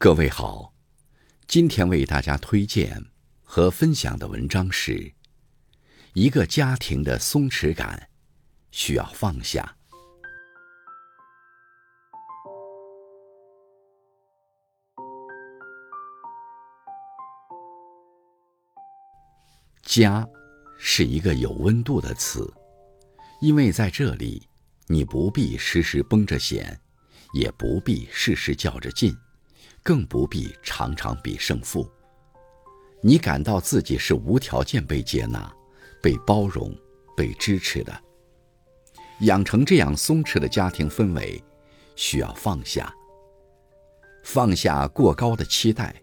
各位好，今天为大家推荐和分享的文章是：一个家庭的松弛感需要放下。家是一个有温度的词，因为在这里，你不必时时绷着弦，也不必事事较着劲。更不必常常比胜负。你感到自己是无条件被接纳、被包容、被支持的。养成这样松弛的家庭氛围，需要放下，放下过高的期待。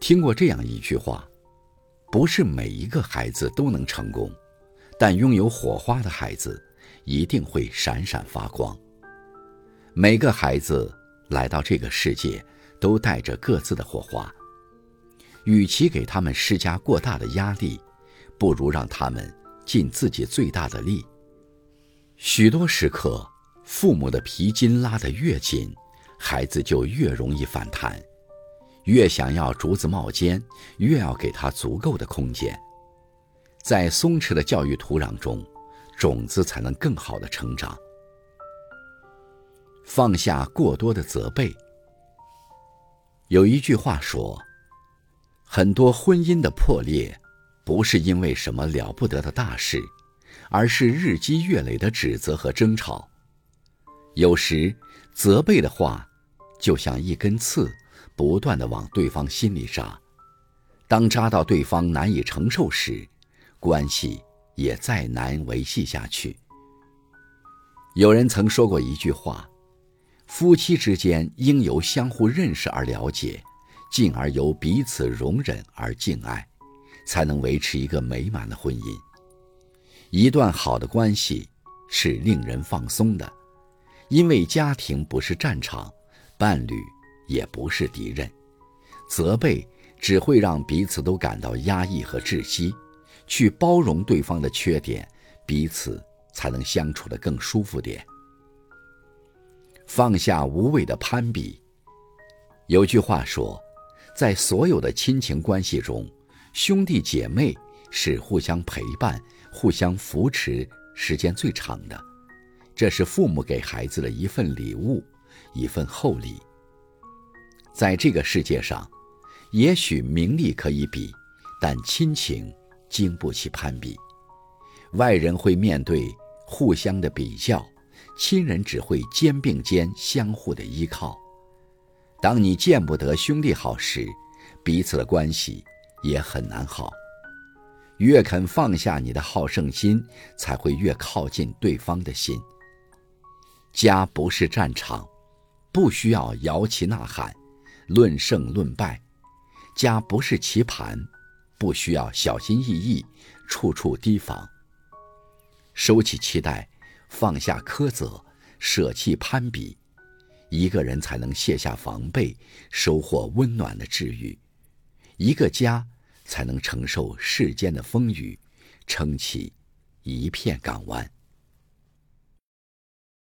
听过这样一句话：不是每一个孩子都能成功，但拥有火花的孩子一定会闪闪发光。每个孩子来到这个世界。都带着各自的火花。与其给他们施加过大的压力，不如让他们尽自己最大的力。许多时刻，父母的皮筋拉得越紧，孩子就越容易反弹。越想要竹子冒尖，越要给他足够的空间。在松弛的教育土壤中，种子才能更好的成长。放下过多的责备。有一句话说：“很多婚姻的破裂，不是因为什么了不得的大事，而是日积月累的指责和争吵。有时，责备的话就像一根刺，不断的往对方心里扎。当扎到对方难以承受时，关系也再难维系下去。”有人曾说过一句话。夫妻之间应由相互认识而了解，进而由彼此容忍而敬爱，才能维持一个美满的婚姻。一段好的关系是令人放松的，因为家庭不是战场，伴侣也不是敌人。责备只会让彼此都感到压抑和窒息，去包容对方的缺点，彼此才能相处得更舒服点。放下无谓的攀比。有句话说，在所有的亲情关系中，兄弟姐妹是互相陪伴、互相扶持时间最长的。这是父母给孩子的一份礼物，一份厚礼。在这个世界上，也许名利可以比，但亲情经不起攀比。外人会面对互相的比较。亲人只会肩并肩，相互的依靠。当你见不得兄弟好时，彼此的关系也很难好。越肯放下你的好胜心，才会越靠近对方的心。家不是战场，不需要摇旗呐喊，论胜论败；家不是棋盘，不需要小心翼翼，处处提防。收起期待。放下苛责，舍弃攀比，一个人才能卸下防备，收获温暖的治愈；一个家才能承受世间的风雨，撑起一片港湾。